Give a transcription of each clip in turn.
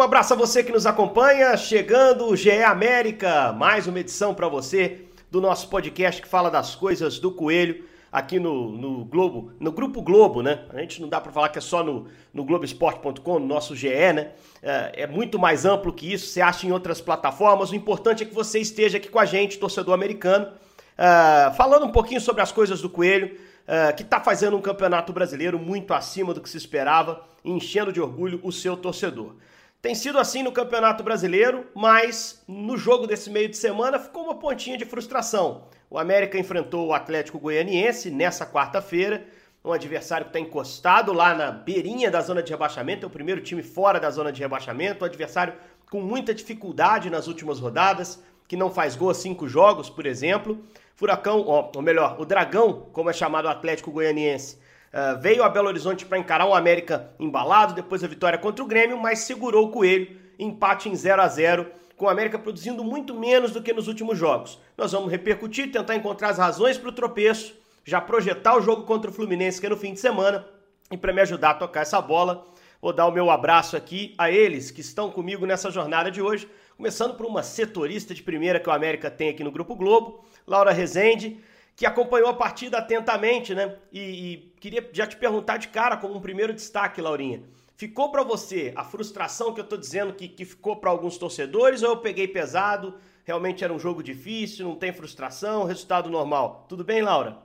Um abraço a você que nos acompanha, chegando o GE América, mais uma edição para você do nosso podcast que fala das coisas do Coelho aqui no, no Globo, no Grupo Globo, né? A gente não dá para falar que é só no, no Globoesporte.com, no nosso GE, né? É, é, muito mais amplo que isso, você acha em outras plataformas. O importante é que você esteja aqui com a gente, torcedor americano, uh, falando um pouquinho sobre as coisas do Coelho, uh, que está fazendo um campeonato brasileiro muito acima do que se esperava, enchendo de orgulho o seu torcedor. Tem sido assim no Campeonato Brasileiro, mas no jogo desse meio de semana ficou uma pontinha de frustração. O América enfrentou o Atlético Goianiense nessa quarta-feira, um adversário que está encostado lá na beirinha da zona de rebaixamento, é o primeiro time fora da zona de rebaixamento, um adversário com muita dificuldade nas últimas rodadas, que não faz gol a cinco jogos, por exemplo. Furacão, ou melhor, o Dragão, como é chamado o Atlético Goianiense, Uh, veio a Belo Horizonte para encarar o América embalado, depois a vitória contra o Grêmio, mas segurou o Coelho, empate em 0 a 0 com o América produzindo muito menos do que nos últimos jogos. Nós vamos repercutir, tentar encontrar as razões para o tropeço, já projetar o jogo contra o Fluminense, que é no fim de semana, e para me ajudar a tocar essa bola, vou dar o meu abraço aqui a eles que estão comigo nessa jornada de hoje, começando por uma setorista de primeira que o América tem aqui no Grupo Globo, Laura Rezende, que acompanhou a partida atentamente, né? E, e queria já te perguntar de cara, como um primeiro destaque, Laurinha. Ficou para você a frustração que eu tô dizendo que, que ficou para alguns torcedores ou eu peguei pesado? Realmente era um jogo difícil, não tem frustração, resultado normal. Tudo bem, Laura?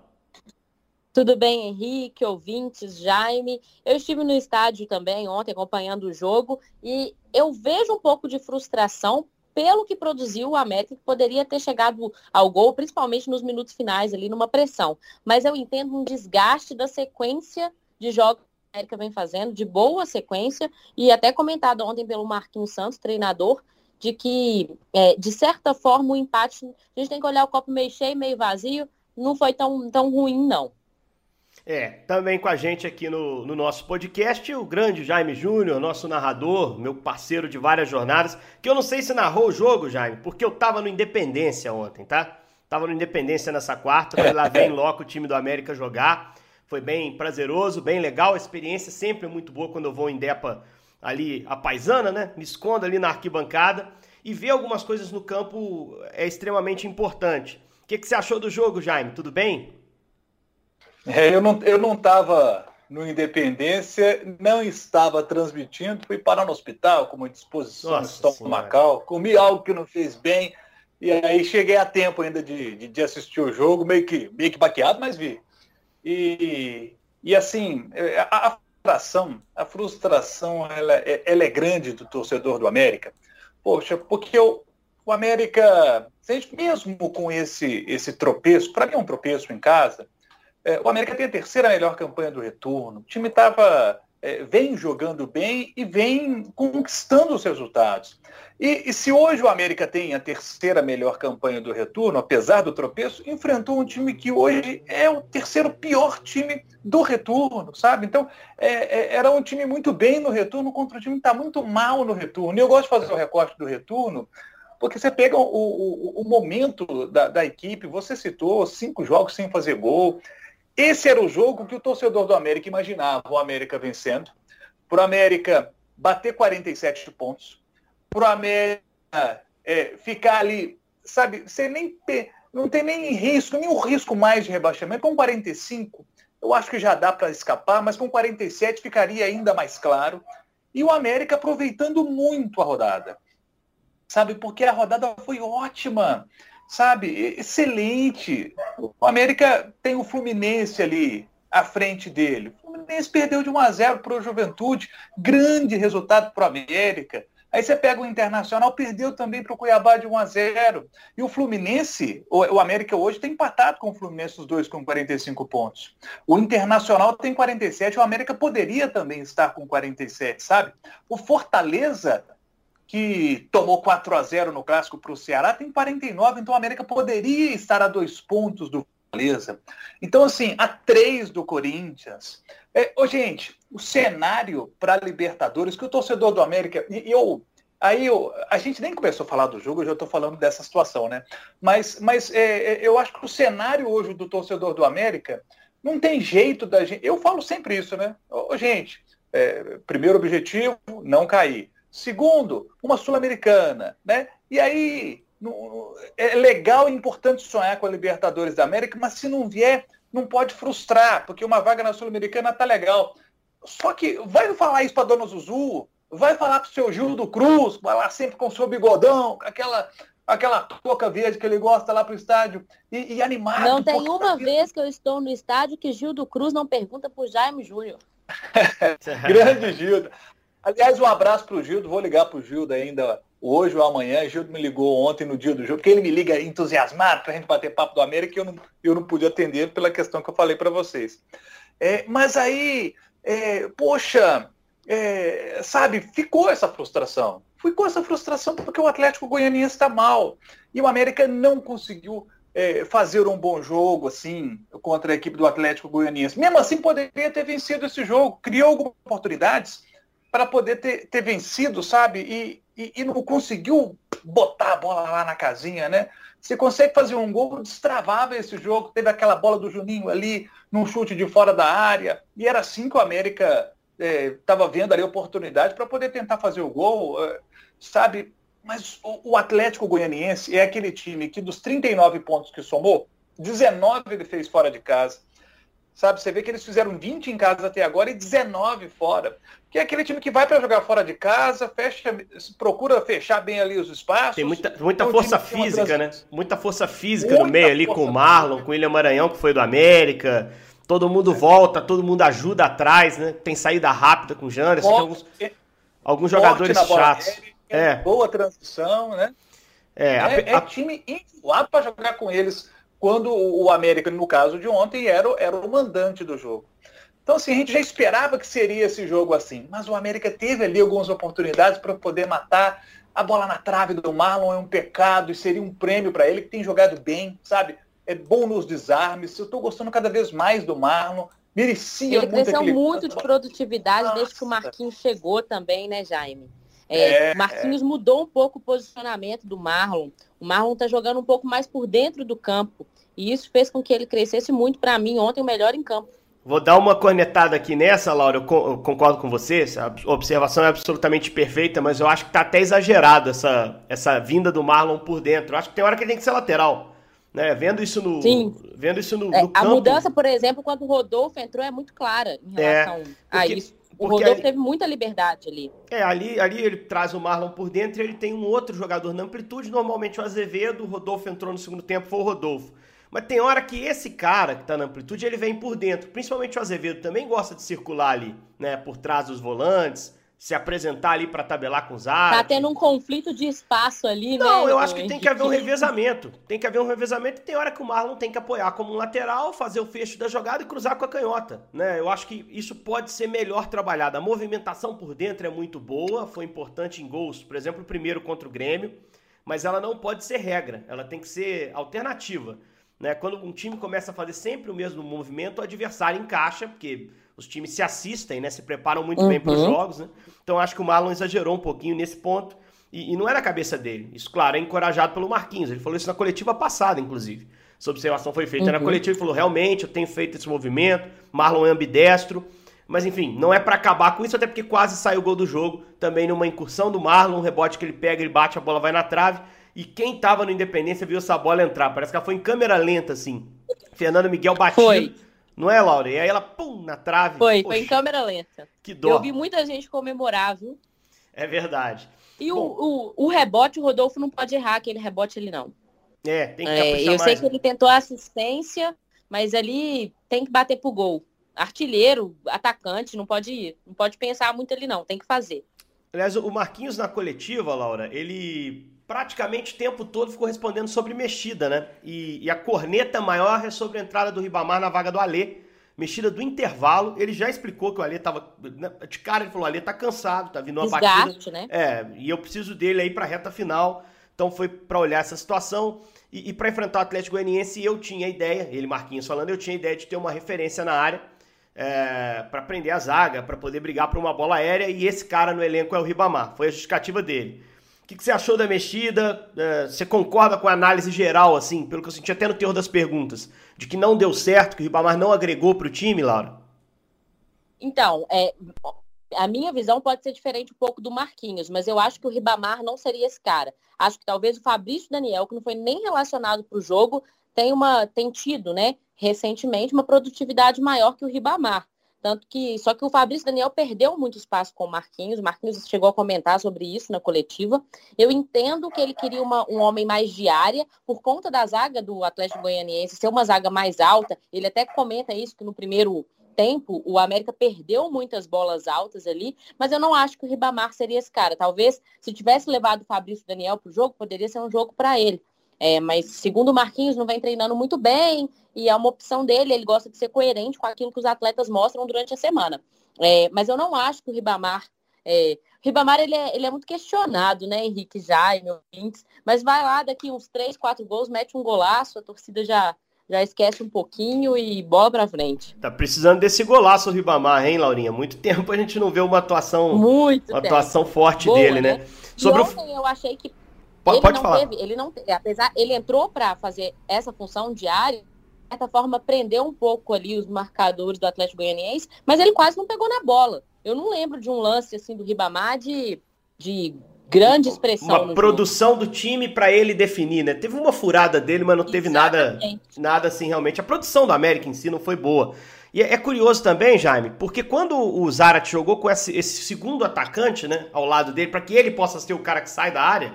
Tudo bem, Henrique, ouvintes, Jaime. Eu estive no estádio também ontem acompanhando o jogo e eu vejo um pouco de frustração pelo que produziu o América, poderia ter chegado ao gol, principalmente nos minutos finais, ali numa pressão. Mas eu entendo um desgaste da sequência de jogos que a América vem fazendo, de boa sequência, e até comentado ontem pelo Marquinhos Santos, treinador, de que, é, de certa forma, o empate, a gente tem que olhar o copo meio cheio, meio vazio, não foi tão, tão ruim, não. É, também com a gente aqui no, no nosso podcast, o grande Jaime Júnior, nosso narrador, meu parceiro de várias jornadas, que eu não sei se narrou o jogo, Jaime, porque eu tava no Independência ontem, tá? Tava no Independência nessa quarta, fui lá ver em loco o time do América jogar. Foi bem prazeroso, bem legal. A experiência sempre é muito boa quando eu vou em Depa ali, a paisana, né? Me escondo ali na arquibancada. E ver algumas coisas no campo é extremamente importante. O que, que você achou do jogo, Jaime? Tudo bem? É, eu não eu não estava no Independência, não estava transmitindo, fui parar no hospital com uma disposição estomacal, comi algo que não fez bem, e aí cheguei a tempo ainda de, de, de, assistir o jogo, meio que, meio que baqueado, mas vi. E, e assim, é, a, a frustração, a frustração ela, é, ela é grande do torcedor do América. Poxa, porque o, o América, mesmo com esse, esse tropeço, para mim é um tropeço em casa, é, o América tem a terceira melhor campanha do retorno. O time tava, é, vem jogando bem e vem conquistando os resultados. E, e, se hoje o América tem a terceira melhor campanha do retorno, apesar do tropeço, enfrentou um time que hoje é o terceiro pior time do retorno, sabe? Então, é, é, era um time muito bem no retorno contra um time que está muito mal no retorno. E eu gosto de fazer o recorte do retorno, porque você pega o, o, o momento da, da, equipe, você citou cinco jogos sem fazer gol, esse era o jogo que o torcedor do América imaginava, o América vencendo, para o América bater 47 pontos, para o América é, ficar ali, sabe, você nem não tem nem risco, nenhum risco mais de rebaixamento, com 45 eu acho que já dá para escapar, mas com 47 ficaria ainda mais claro. E o América aproveitando muito a rodada. Sabe, porque a rodada foi ótima sabe, excelente. O América tem o Fluminense ali à frente dele. O Fluminense perdeu de 1 a 0 para o Juventude, grande resultado para o América. Aí você pega o Internacional, perdeu também para o Cuiabá de 1 a 0. E o Fluminense, o, América hoje tem empatado com o Fluminense, os dois com 45 pontos. O Internacional tem 47, o América poderia também estar com 47, sabe? O Fortaleza que tomou 4 a 0 no clássico para o Ceará, tem 49, então o América poderia estar a dois pontos do Fortaleza. Então, assim, a três do Corinthians. É, ô, gente, o cenário para Libertadores, que o torcedor do América. E eu. Aí eu, a gente nem começou a falar do jogo, eu já estou falando dessa situação, né? Mas, mas é, é, eu acho que o cenário hoje do torcedor do América não tem jeito da gente. Eu falo sempre isso, né? Ô, gente, é, primeiro objetivo, não cair. Segundo, uma Sul-Americana, né? E aí é legal e importante sonhar com a Libertadores da América, mas se não vier, não pode frustrar, porque uma vaga na Sul-Americana tá legal. Só que vai falar isso para Dona Zuzu, vai falar para o seu Gil do Cruz, vai lá sempre com o seu bigodão, aquela aquela touca verde que ele gosta lá pro estádio e, e animado. Não tem uma vez que eu estou no estádio que Gil do Cruz não pergunta pro Jaime Júnior. Grande Gildo. Aliás, um abraço pro Gildo, vou ligar pro Gildo ainda hoje ou amanhã. Gildo me ligou ontem no dia do jogo, porque ele me liga entusiasmado pra gente bater papo do América e eu não, eu não pude atender pela questão que eu falei para vocês. É, mas aí, é, poxa, é, sabe, ficou essa frustração. Ficou essa frustração porque o Atlético Goianiense está mal. E o América não conseguiu é, fazer um bom jogo assim contra a equipe do Atlético Goianiense. Mesmo assim, poderia ter vencido esse jogo. Criou algumas oportunidades para poder ter, ter, vencido, sabe? E, e, e, não conseguiu botar a bola lá na casinha, né? Você consegue fazer um gol, destravava esse jogo. Teve aquela bola do Juninho ali, num chute de fora da área. E era assim que o América estava é, vendo ali a oportunidade para poder tentar fazer o gol, é, sabe? Mas o, o, Atlético Goianiense é aquele time que dos 39 pontos que somou, 19 ele fez fora de casa. Sabe, você vê que eles fizeram 20 em casa até agora e 19 fora. Que é aquele time que vai para jogar fora de casa, fecha, procura fechar bem ali os espaços. Tem muita, muita força física, né? Muita força física muita no meio ali com o Marlon, com o William Maranhão, que foi do América. Todo mundo volta, todo mundo ajuda atrás, né? Tem saída rápida com o Janderson, tem alguns, alguns jogadores chatos. Aérea, é. Boa transição, né? É, a, é, é time enjoado para jogar com eles quando o América, no caso de ontem, era, era o mandante do jogo. Então, assim, a gente já esperava que seria esse jogo assim, mas o América teve ali algumas oportunidades para poder matar. A bola na trave do Marlon é um pecado e seria um prêmio para ele, que tem jogado bem, sabe? é bom nos desarmes. Eu estou gostando cada vez mais do Marlon. Merecia Ele muito cresceu muito de produtividade Nossa. desde que o Marquinhos chegou também, né, Jaime? É, é, Marquinhos mudou um pouco o posicionamento do Marlon. O Marlon está jogando um pouco mais por dentro do campo. E isso fez com que ele crescesse muito. Para mim, ontem, o melhor em campo. Vou dar uma cornetada aqui nessa, Laura. Eu concordo com você. A observação é absolutamente perfeita, mas eu acho que está até exagerado essa, essa vinda do Marlon por dentro. Eu acho que tem hora que ele tem que ser lateral. Né? Vendo isso no, Sim. Vendo isso no, é, no A mudança, por exemplo, quando o Rodolfo entrou é muito clara em é, relação é, porque, a isso. O Rodolfo ali, teve muita liberdade ali. É, ali, ali ele traz o Marlon por dentro e ele tem um outro jogador na amplitude, normalmente o Azevedo, o Rodolfo entrou no segundo tempo, foi o Rodolfo. Mas tem hora que esse cara que está na amplitude, ele vem por dentro. Principalmente o Azevedo também gosta de circular ali, né? Por trás dos volantes, se apresentar ali para tabelar com os árbitros. Tá tendo um conflito de espaço ali, Não, né? Não, eu acho que tem que haver um revezamento. Tem que haver um revezamento e tem hora que o Marlon tem que apoiar como um lateral, fazer o fecho da jogada e cruzar com a canhota, né? Eu acho que isso pode ser melhor trabalhado. A movimentação por dentro é muito boa, foi importante em gols, por exemplo, o primeiro contra o Grêmio, mas ela não pode ser regra, ela tem que ser alternativa. Né? Quando um time começa a fazer sempre o mesmo movimento, o adversário encaixa, porque os times se assistem, né? Se preparam muito uhum. bem para os jogos, né? Então acho que o Marlon exagerou um pouquinho nesse ponto. E, e, não era a cabeça dele. Isso, claro, é encorajado pelo Marquinhos. Ele falou isso na coletiva passada, inclusive. Essa observação foi feita uhum. na coletiva e falou: realmente, eu tenho feito esse movimento. Marlon é ambidestro. Mas enfim, não é para acabar com isso, até porque quase saiu o gol do jogo. Também numa incursão do Marlon, um rebote que ele pega, ele bate, a bola vai na trave. E quem tava no Independência viu essa bola entrar. Parece que ela foi em câmera lenta, assim. Fernando Miguel batido. Foi. Não é, Laura? E aí ela, pum, na trave. Foi, Poxa, foi em câmera lenta. Que dó. Eu vi muita gente comemorar, viu? É verdade. E o, o, o, rebote, o Rodolfo não pode errar aquele rebote ali, não. É, tem que é, Eu mais. sei que ele tentou assistência, mas ali tem que bater pro gol. Artilheiro, atacante, não pode ir. Não pode pensar muito ali, não. Tem que fazer. Aliás, o Marquinhos na coletiva, Laura, ele praticamente o tempo todo ficou respondendo sobre mexida, né? E, e, a corneta maior é sobre a entrada do Ribamar na vaga do Alê. Mexida do intervalo, ele já explicou que o Alê tava. Né, de cara, ele falou: o Alê tá cansado, tá vindo uma Desgaste, batida. Né? É, e eu preciso dele aí pra reta final. Então foi para olhar essa situação. E, e para enfrentar o Atlético Goianiense, eu tinha a ideia, ele Marquinhos falando, eu tinha a ideia de ter uma referência na área é, para prender a zaga, para poder brigar por uma bola aérea. E esse cara no elenco é o Ribamar. Foi a justificativa dele. O que, que, você achou da mexida? É, você concorda com a análise geral, assim, pelo que eu senti até no teor das perguntas, de que não deu certo, que o Ribamar não agregou para o time, Laura? Então, é, a minha visão pode ser diferente um pouco do Marquinhos, mas eu acho que o Ribamar não seria esse cara. Acho que talvez o Fabrício Daniel, que não foi nem relacionado para o jogo, tem, uma, tem tido, né, recentemente, uma produtividade maior que o Ribamar. Tanto que, só que o Fabrício Daniel perdeu muito espaço com o Marquinhos. O Marquinhos chegou a comentar sobre isso na coletiva. Eu entendo que ele queria uma, um homem mais de área, por conta da zaga do Atlético Goianiense ser uma zaga mais alta. Ele até comenta isso, que no primeiro tempo o América perdeu muitas bolas altas ali, mas eu não acho que o Ribamar seria esse cara. Talvez, se tivesse levado o Fabrício Daniel para o jogo, poderia ser um jogo para ele. É, mas segundo o Marquinhos, não vem treinando muito bem e é uma opção dele, ele gosta de ser coerente com aquilo que os atletas mostram durante a semana. É, mas eu não acho que o Ribamar. É, o Ribamar ele é, ele é muito questionado, né, Henrique Jaime, ouvintes, mas vai lá daqui uns três, quatro gols, mete um golaço, a torcida já, já esquece um pouquinho e bola pra frente. Tá precisando desse golaço o Ribamar, hein, Laurinha? Muito tempo a gente não vê uma atuação, Muito uma atuação forte Boa, dele, né? né? Sobre ontem o... eu achei que Pode, ele pode não falar. teve, ele não teve, apesar, ele entrou para fazer essa função diária, de certa forma prendeu um pouco ali os marcadores do Atlético Goianiense, mas ele quase não pegou na bola. Eu não lembro de um lance assim do Ribamar de, de grande expressão. Uma produção jogo. do time para ele definir, né? Teve uma furada dele, mas não teve nada, nada assim realmente. A produção do América em si não foi boa. E é, é curioso também, Jaime, porque quando o Zarat jogou com esse, esse segundo atacante, né, ao lado dele, para que ele possa ser o cara que sai da área,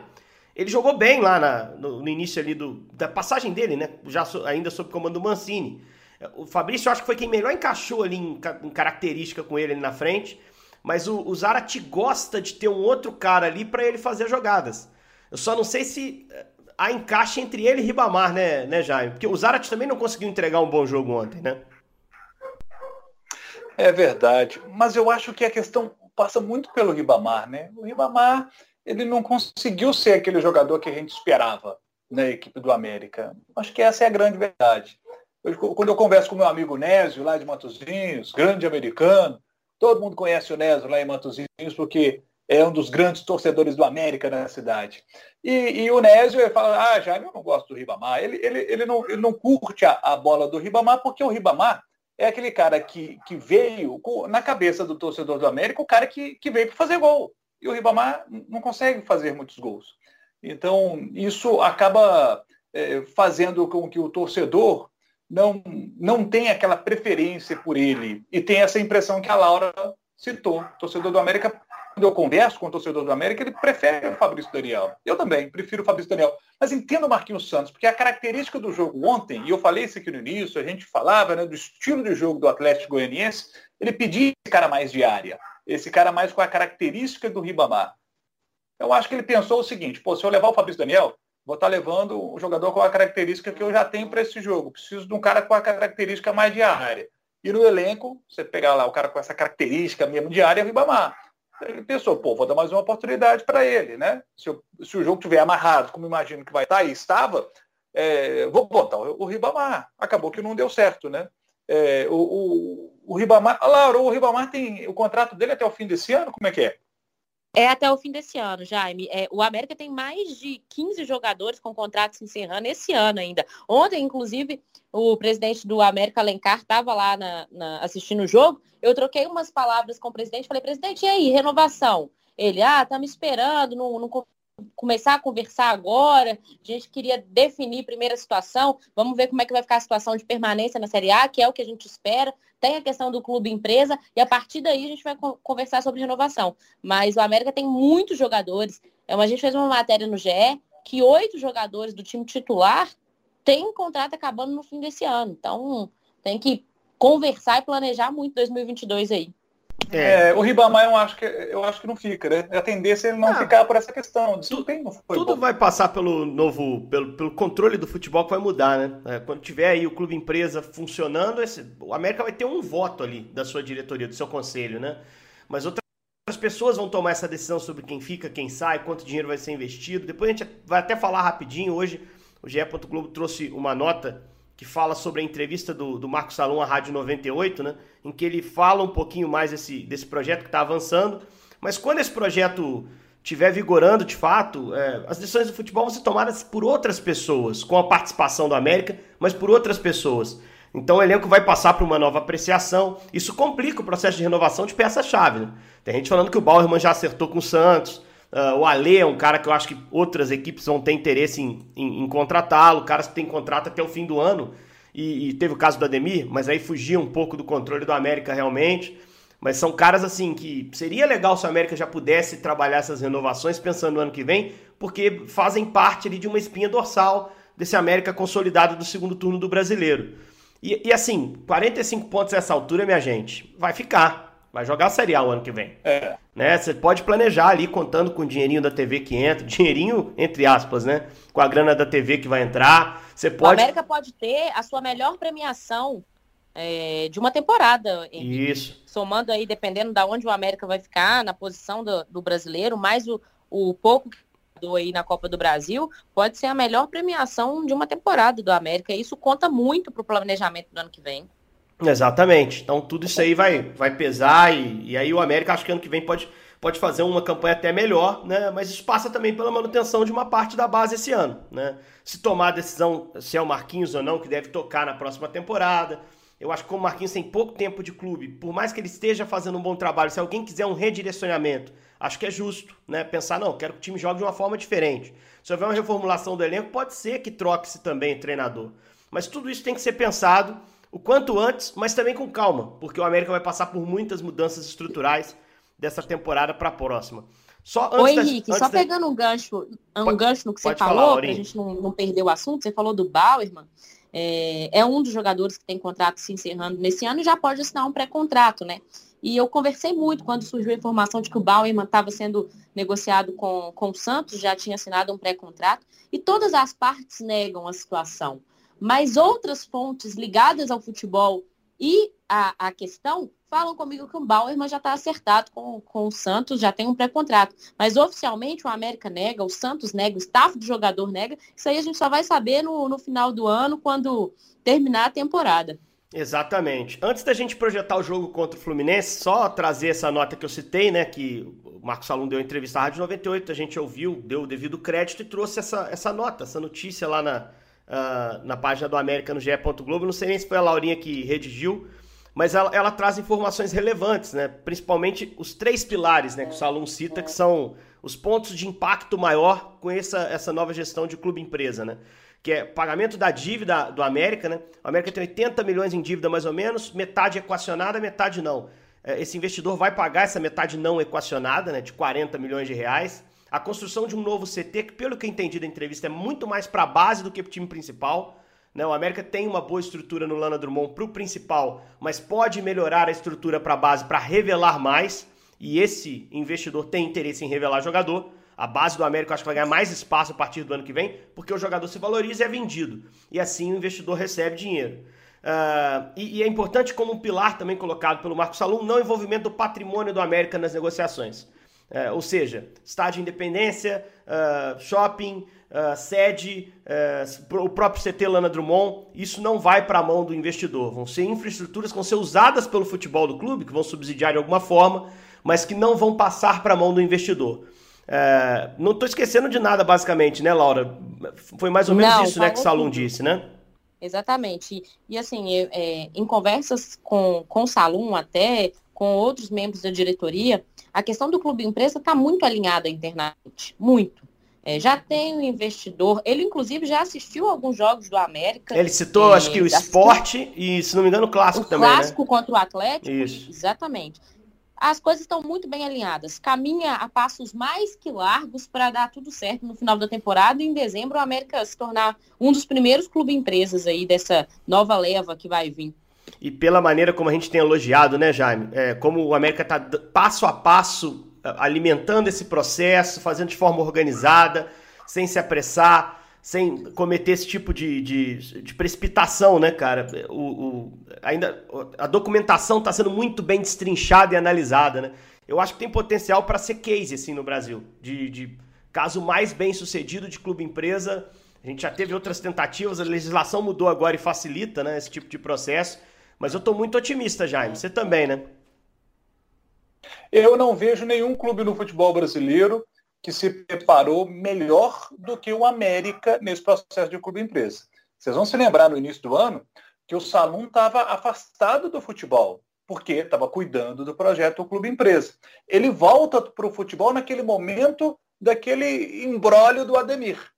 ele jogou bem lá na, no, no, início ali do, da passagem dele, né? Já so, ainda sob comando do Mancini. O Fabrício eu acho que foi quem melhor encaixou ali em, em característica com ele ali na frente. Mas o, o Zarate gosta de ter um outro cara ali para ele fazer jogadas. Eu só não sei se eh, há encaixe entre ele e Ribamar, né, né Jaime? Porque o Zarate também não conseguiu entregar um bom jogo ontem, né? É verdade. Mas eu acho que a questão passa muito pelo Ribamar, né? O Ribamar ele não conseguiu ser aquele jogador que a gente esperava na equipe do América. Acho que essa é a grande verdade. Eu, quando eu converso com meu amigo Nésio, lá de Matozinhos, grande americano, todo mundo conhece o Nésio lá em Matozinhos, porque é um dos grandes torcedores do América na cidade. E, e o Nésio ele fala, ah, Jaime, eu não gosto do Ribamar. Ele, ele, ele, não, ele não curte a, a bola do Ribamar, porque o Ribamar é aquele cara que, que veio na cabeça do torcedor do América, o cara que, que veio para fazer gol e o Ribamar não consegue fazer muitos gols. Então, isso acaba é, fazendo com que o torcedor não, não tenha aquela preferência por ele e tem essa impressão que a Laura citou. O torcedor do América, quando eu converso com o torcedor do América, ele prefere o Fabrício Daniel. Eu também prefiro o Fabrício Daniel. Mas entendo o Marquinhos Santos, porque a característica do jogo ontem, e eu falei isso aqui no início, a gente falava né, do estilo de jogo do Atlético Goianiense, ele pedia esse cara mais de área esse cara mais com a característica do Ribamar. Eu acho que ele pensou o seguinte, pô, se eu levar o Fabrício Daniel, vou estar tá levando um jogador com a característica que eu já tenho para esse jogo. Preciso de um cara com a característica mais de área. E no elenco, você pegar lá o cara com essa característica mesmo de área, é o Ribamar. Ele pensou, pô, vou dar mais uma oportunidade para ele, né? Se, eu, se, o jogo tiver amarrado, como imagino que vai estar, tá, e estava, é, vou botar o, o Ribamar. Acabou que não deu certo, né? É, o, o, o, Ribamar. Ah, Laura, o Ribamar tem. O contrato dele até o fim desse ano? Como é que é? É até o fim desse ano, Jaime. É, o América tem mais de 15 jogadores com contratos encerrando esse ano ainda. Ontem, inclusive, o presidente do América, Alencar, estava lá na, na, assistindo o jogo. Eu troquei umas palavras com o presidente. Falei, presidente, e aí, renovação? Ele, ah, tá me esperando, não, não começar a conversar agora. A gente queria definir primeira situação. Vamos ver como é que vai ficar a situação de permanência na Série A, que é o que a gente espera. Tem a questão do clube empresa e a partir daí a gente vai conversar sobre renovação. Mas o América tem muitos jogadores. É, a gente fez uma matéria no GE que oito jogadores do time titular têm contrato acabando no fim desse ano. Então tem que conversar e planejar muito 2022 aí. É. é. o Ribamar eu acho, que, eu acho que não fica, né? A tendência é ele não ah, ficar por essa questão. Desempenho tudo bom. vai passar pelo novo, pelo, pelo controle do futebol que vai mudar, né? É, quando tiver aí o clube empresa funcionando, esse, o América vai ter um voto ali da sua diretoria, do seu conselho, né? Mas outras pessoas vão tomar essa decisão sobre quem fica, quem sai, quanto dinheiro vai ser investido. Depois a gente vai até falar rapidinho. Hoje o GE. Globo trouxe uma nota que fala sobre a entrevista do, do Marcos Salom à Rádio 98, né? Em que ele fala um pouquinho mais desse, desse projeto que está avançando. Mas quando esse projeto estiver vigorando de fato, é, as decisões do futebol vão ser tomadas por outras pessoas, com a participação do América, mas por outras pessoas. Então o elenco vai passar por uma nova apreciação. Isso complica o processo de renovação de peça-chave. Né? Tem gente falando que o Bauerman já acertou com o Santos. Uh, o Ale é um cara que eu acho que outras equipes vão ter interesse em, em, em contratá-lo. Caras que tem contrato até o fim do ano. E, e, teve o caso do Ademir, mas aí fugia um pouco do controle do América realmente. Mas são caras assim que seria legal se o América já pudesse trabalhar essas renovações pensando no ano que vem, porque fazem parte ali de uma espinha dorsal desse América consolidado do segundo turno do brasileiro. E, e, assim, 45 pontos nessa altura, minha gente, vai ficar. Vai jogar a Série A o ano que vem. É. Né? Você pode planejar ali, contando com o dinheirinho da TV que entra, dinheirinho entre aspas, né? Com a grana da TV que vai entrar. Você pode... O América pode ter a sua melhor premiação é, de uma temporada. Isso. Somando aí, dependendo da de onde o América vai ficar, na posição do, do brasileiro, mais o, o pouco aí na Copa do Brasil, pode ser a melhor premiação de uma temporada do América. Isso conta muito para o planejamento do ano que vem. Exatamente. Então tudo isso aí vai, vai pesar e, e aí o América acho que ano que vem pode, pode fazer uma campanha até melhor, né? Mas isso passa também pela manutenção de uma parte da base esse ano, né? Se tomar a decisão se é o Marquinhos ou não que deve tocar na próxima temporada. Eu acho que como o Marquinhos tem pouco tempo de clube, por mais que ele esteja fazendo um bom trabalho, se alguém quiser um redirecionamento, acho que é justo, né? Pensar, não, quero que o time jogue de uma forma diferente. Se houver uma reformulação do elenco, pode ser que troque-se também treinador. Mas tudo isso tem que ser pensado o quanto antes, mas também com calma, porque o América vai passar por muitas mudanças estruturais dessa temporada para a próxima. Só antes Ô, Henrique, da, só pegando um gancho, um pode, gancho no que você falou, para a gente não, não perder o assunto, você falou do Bauerman, é, é, um dos jogadores que tem contrato se encerrando nesse ano e já pode assinar um pré-contrato, né? E eu conversei muito quando surgiu a informação de que o Bauerman estava sendo negociado com, com o Santos, já tinha assinado um pré-contrato, e todas as partes negam a situação. Mas outras fontes ligadas ao futebol e a, a questão falam comigo que o Bauerman já está acertado com, com o Santos, já tem um pré-contrato. Mas oficialmente o América nega, o Santos nega, o staff do jogador nega. Isso aí a gente só vai saber no, no final do ano, quando terminar a temporada. Exatamente. Antes da gente projetar o jogo contra o Fluminense, só trazer essa nota que eu citei, né? Que o Marcos Salum deu entrevista à Rádio 98, a gente ouviu, deu o devido crédito e trouxe essa, essa nota, essa notícia lá na, uh, na página do América no GE. Globo. Não sei nem se foi a Laurinha que redigiu, mas ela, ela, traz informações relevantes, né? Principalmente os três pilares né, que o Salum cita, que são os pontos de impacto maior com essa, essa nova gestão de clube-empresa, né? Que é pagamento da dívida do América, né? O América tem 80 milhões em dívida mais ou menos, metade equacionada, metade não. É, esse investidor vai pagar essa metade não equacionada, né? De 40 milhões de reais. A construção de um novo CT, que pelo que eu entendi da entrevista, é muito mais para a base do que para o time principal. Né? O América tem uma boa estrutura no Lana Drummond para o principal, mas pode melhorar a estrutura para a base para revelar mais. E esse investidor tem interesse em revelar jogador. A base do América acho que vai ganhar mais espaço a partir do ano que vem, porque o jogador se valoriza e é vendido. E assim o investidor recebe dinheiro. Uh, e, e, é importante como um pilar também colocado pelo Marcos Salum, não envolvimento do patrimônio do América nas negociações. Uh, ou seja, estádio de independência, uh, shopping, uh, sede, uh, o próprio CT Lana Drummond, isso não vai para a mão do investidor. Vão ser infraestruturas que vão ser usadas pelo futebol do clube, que vão subsidiar de alguma forma, mas que não vão passar para a mão do investidor. Uh, não estou esquecendo de nada, basicamente, né, Laura? Foi mais ou menos não, isso né, que o Salum disse, né? Exatamente. E, e assim, eu, é, em conversas com, com o Salum até, com outros membros da diretoria, a questão do clube empresa está muito alinhada internamente. Muito. É, já tem um investidor, ele inclusive já assistiu alguns jogos do América. Ele citou, é, acho que o esporte e, se não me engano, o clássico o também. O clássico né? contra o Atlético. Isso. Exatamente. As coisas estão muito bem alinhadas. Caminha a passos mais que largos para dar tudo certo no final da temporada e em dezembro o América se tornar um dos primeiros clubes empresas aí dessa nova leva que vai vir. E pela maneira como a gente tem elogiado, né, Jaime? É, como o América está passo a passo alimentando esse processo, fazendo de forma organizada, sem se apressar, sem cometer esse tipo de, de, de precipitação, né, cara? O, o ainda, a documentação está sendo muito bem destrinchada e analisada, né? Eu acho que tem potencial para ser case, assim, no Brasil, de, de caso mais bem sucedido de clube-empresa. A gente já teve outras tentativas, a legislação mudou agora e facilita né, esse tipo de processo. Mas eu estou muito otimista, Jaime. Você também, né? Eu não vejo nenhum clube no futebol brasileiro que se preparou melhor do que o América nesse processo de clube empresa. Vocês vão se lembrar no início do ano que o Salum estava afastado do futebol, porque estava cuidando do projeto Clube Empresa. Ele volta para o futebol naquele momento daquele embrólio do Ademir.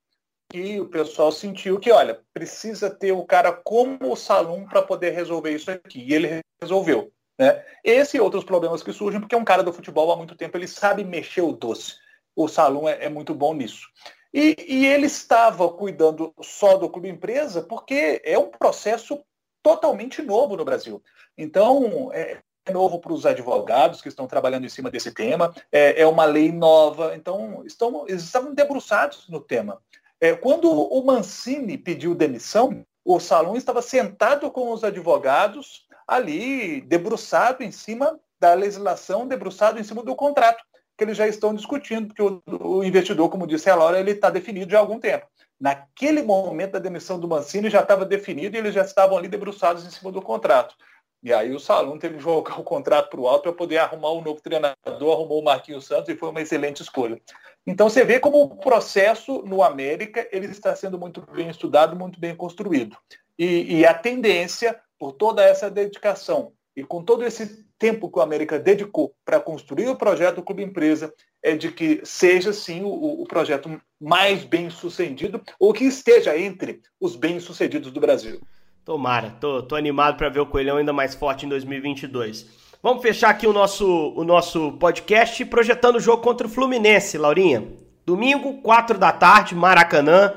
E o pessoal sentiu que, olha, precisa ter o cara como o Salum para poder resolver isso aqui. E ele resolveu. Né? Esse e outros problemas que surgem, porque é um cara do futebol há muito tempo, ele sabe mexer o doce. O Salum é, é muito bom nisso. E, e, ele estava cuidando só do clube empresa porque é um processo totalmente novo no Brasil. Então, é, é novo para os advogados que estão trabalhando em cima desse tema, é, é uma lei nova, então estão, estavam debruçados no tema. É, quando o Mancini pediu demissão, o Salom estava sentado com os advogados ali, debruçado em cima da legislação, debruçado em cima do contrato, que eles já estão discutindo, porque o, o investidor, como disse a Laura, ele está definido já há algum tempo. Naquele momento da demissão do Mancini já estava definido e eles já estavam ali debruçados em cima do contrato. E aí o Salum teve que jogar o contrato para o alto para poder arrumar um novo treinador, arrumou o Marquinhos Santos e foi uma excelente escolha. Então você vê como o processo no América ele está sendo muito bem estudado, muito bem construído. E, e a tendência, por toda essa dedicação e com todo esse tempo que o América dedicou para construir o projeto do Clube Empresa, é de que seja sim o, o projeto mais bem sucedido, ou que esteja entre os bem-sucedidos do Brasil. Tomara, tô, tô animado para ver o Coelhão ainda mais forte em 2022. Vamos fechar aqui o nosso, o nosso podcast projetando o jogo contra o Fluminense, Laurinha. Domingo, 4 da tarde, Maracanã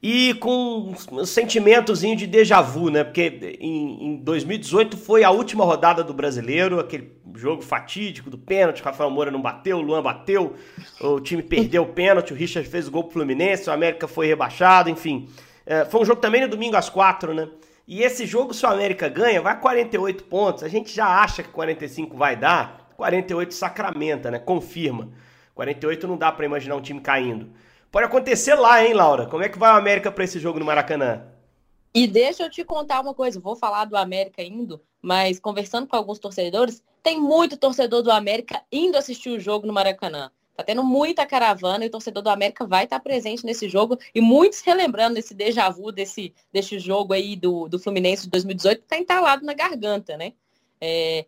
e com um sentimentozinho de déjà vu, né? Porque em, em 2018 foi a última rodada do brasileiro, aquele jogo fatídico do pênalti, Rafael Moura não bateu, o Luan bateu, o time perdeu o pênalti, o Richard fez o gol pro Fluminense, o América foi rebaixado, enfim. É, foi um jogo também no domingo às quatro, né? E esse jogo, se o América ganha, vai a 48 pontos. A gente já acha que 45 vai dar, 48 sacramenta, né? Confirma. 48 não dá para imaginar um time caindo. Pode acontecer lá, hein, Laura? Como é que vai o América para esse jogo no Maracanã? E deixa eu te contar uma coisa, vou falar do América indo, mas conversando com alguns torcedores, tem muito torcedor do América indo assistir o jogo no Maracanã. Tá tendo muita caravana e o torcedor do América vai estar presente nesse jogo e muitos relembrando esse déjà vu desse, desse jogo aí do, do Fluminense de 2018 tá entalado na garganta, né? É,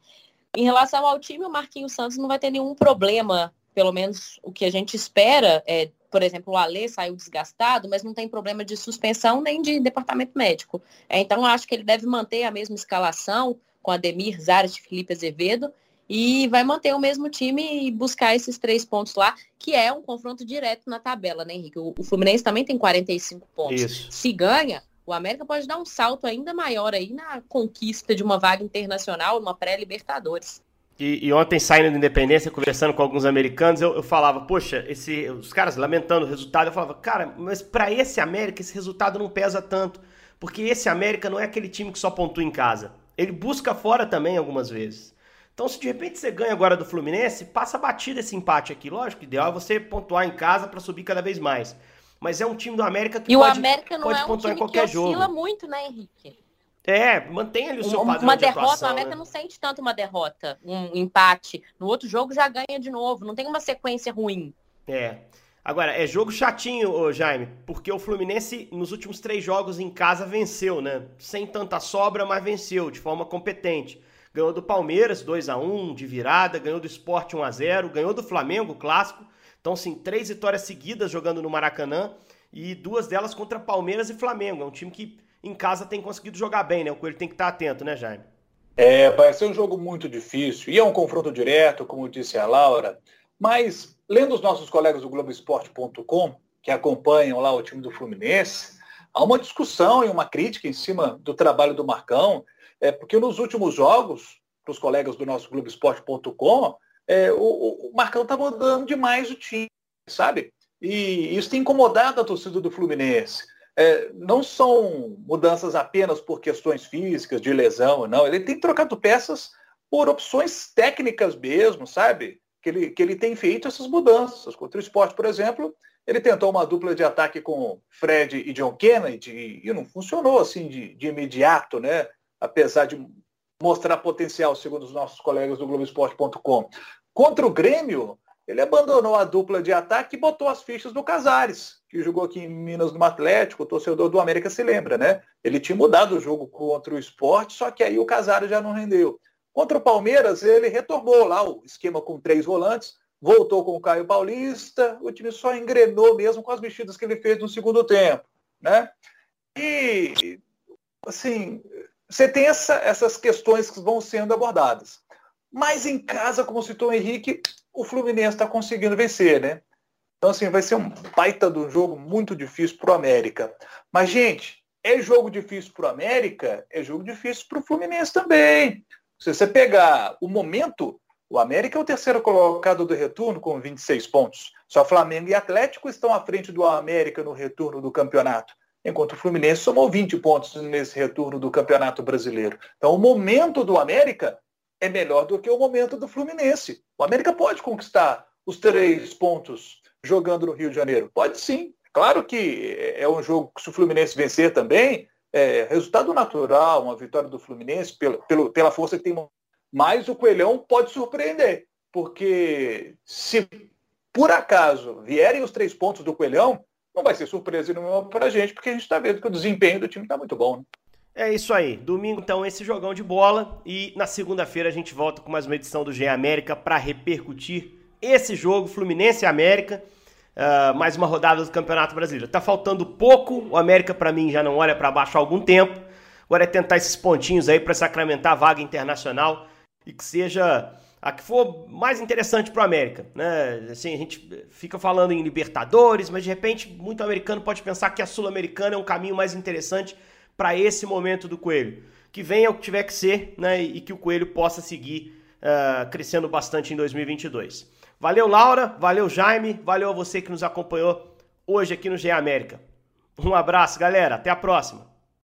em relação ao time, o Marquinhos Santos não vai ter nenhum problema, pelo menos o que a gente espera é por exemplo, o Alê saiu desgastado, mas não tem problema de suspensão nem de departamento médico. É, então, acho que ele deve manter a mesma escalação com Ademir, Zares, Felipe Azevedo, e vai manter o mesmo time e buscar esses três pontos lá, que é um confronto direto na tabela, né, Henrique? O, o Fluminense também tem 45 pontos. Isso. Se ganha, o América pode dar um salto ainda maior aí na conquista de uma vaga internacional, numa pré-Libertadores. E, e, ontem, saindo da Independência, conversando com alguns americanos, eu, eu, falava, poxa, esse, os caras lamentando o resultado, eu falava, cara, mas para esse América esse resultado não pesa tanto, porque esse América não é aquele time que só pontua em casa. Ele busca fora também algumas vezes. Então, se de repente você ganha agora do Fluminense, passa batida esse empate aqui. Lógico, o ideal é você pontuar em casa para subir cada vez mais. Mas é um time do América que e pode, o América não pode é um pontuar time em qualquer que oscila jogo. muito, né, Henrique? É, mantém ali o seu padrão Uma de derrota, atuação, o América né? não sente tanto uma derrota, um empate. No outro jogo já ganha de novo, não tem uma sequência ruim. É. Agora, é jogo chatinho, ô Jaime, porque o Fluminense, nos últimos três jogos em casa, venceu, né? Sem tanta sobra, mas venceu, de forma competente. Ganhou do Palmeiras 2 a 1 de virada, ganhou do Sport 1 a 0 ganhou do Flamengo, clássico. Então, sim, três vitórias seguidas jogando no Maracanã e duas delas contra Palmeiras e Flamengo. É um time que em casa tem conseguido jogar bem, né? O Coelho tem que estar atento, né, Jaime? É, vai ser um jogo muito difícil e é um confronto direto, como disse a Laura, mas lendo os nossos colegas do Globoesporte.com, que acompanham lá o time do Fluminense, há uma discussão e uma crítica em cima do trabalho do Marcão, é, porque nos últimos jogos, para os colegas do nosso Globoesporte.com, é, o, o Marcão está mudando demais o time, sabe? E isso tem incomodado a torcida do Fluminense é, não são mudanças apenas por questões físicas, de lesão, não. Ele tem trocado peças por opções técnicas mesmo, sabe? Que ele, que ele tem feito essas mudanças. Contra o esporte, por exemplo, ele tentou uma dupla de ataque com Fred e John Kennedy e não funcionou assim de, de imediato, né? Apesar de mostrar potencial, segundo os nossos colegas do Globoesporte.com. Contra o Grêmio, ele abandonou a dupla de ataque e botou as fichas no Casares, que jogou aqui em Minas no Atlético, o torcedor do América se lembra, né? Ele tinha mudado o jogo contra o esporte, só que aí o Casares já não rendeu. Contra o Palmeiras, ele retornou lá o esquema com três volantes, voltou com o Caio Paulista, o time só engrenou mesmo com as mexidas que ele fez no segundo tempo, né? E, assim, você tem essa, essas questões que vão sendo abordadas. Mas em casa, como citou o Henrique, o Fluminense está conseguindo vencer, né? Então, assim, vai ser um baita de um jogo muito difícil para o América. Mas, gente, é jogo difícil para o América, é jogo difícil para o Fluminense também. Se você pegar o momento, o América é o terceiro colocado do retorno com 26 pontos. Só Flamengo e Atlético estão à frente do América no retorno do campeonato, enquanto o Fluminense somou 20 pontos nesse retorno do Campeonato Brasileiro. Então, o momento do América é melhor do que o momento do Fluminense. O América pode conquistar os três pontos jogando no Rio de Janeiro. Pode sim. Claro que é um jogo que se o Fluminense vencer também, é resultado natural, uma vitória do Fluminense pelo, pelo, pela força que tem. Mas o Coelhão pode surpreender, porque se por acaso vierem os três pontos do Coelhão, não vai ser surpresa para a gente, porque a gente está vendo que o desempenho do time está muito bom. Né? É isso aí. Domingo, então, esse jogão de bola. E na segunda-feira a gente volta com mais uma edição do GE América para repercutir esse jogo, Fluminense e América. Uh, mais uma rodada do Campeonato Brasileiro. Tá faltando pouco. O América, para mim, já não olha para baixo há algum tempo. Agora é tentar esses pontinhos aí para sacramentar a vaga internacional e que seja a que for mais interessante para o América, né? Assim, a gente fica falando em Libertadores, mas de repente muito americano pode pensar que a Sul-Americana é um caminho mais interessante para esse momento do Coelho. Que venha o que tiver que ser né, e que o Coelho possa seguir uh, crescendo bastante em 2022. Valeu, Laura, valeu, Jaime, valeu a você que nos acompanhou hoje aqui no GE América. Um abraço, galera, até a próxima.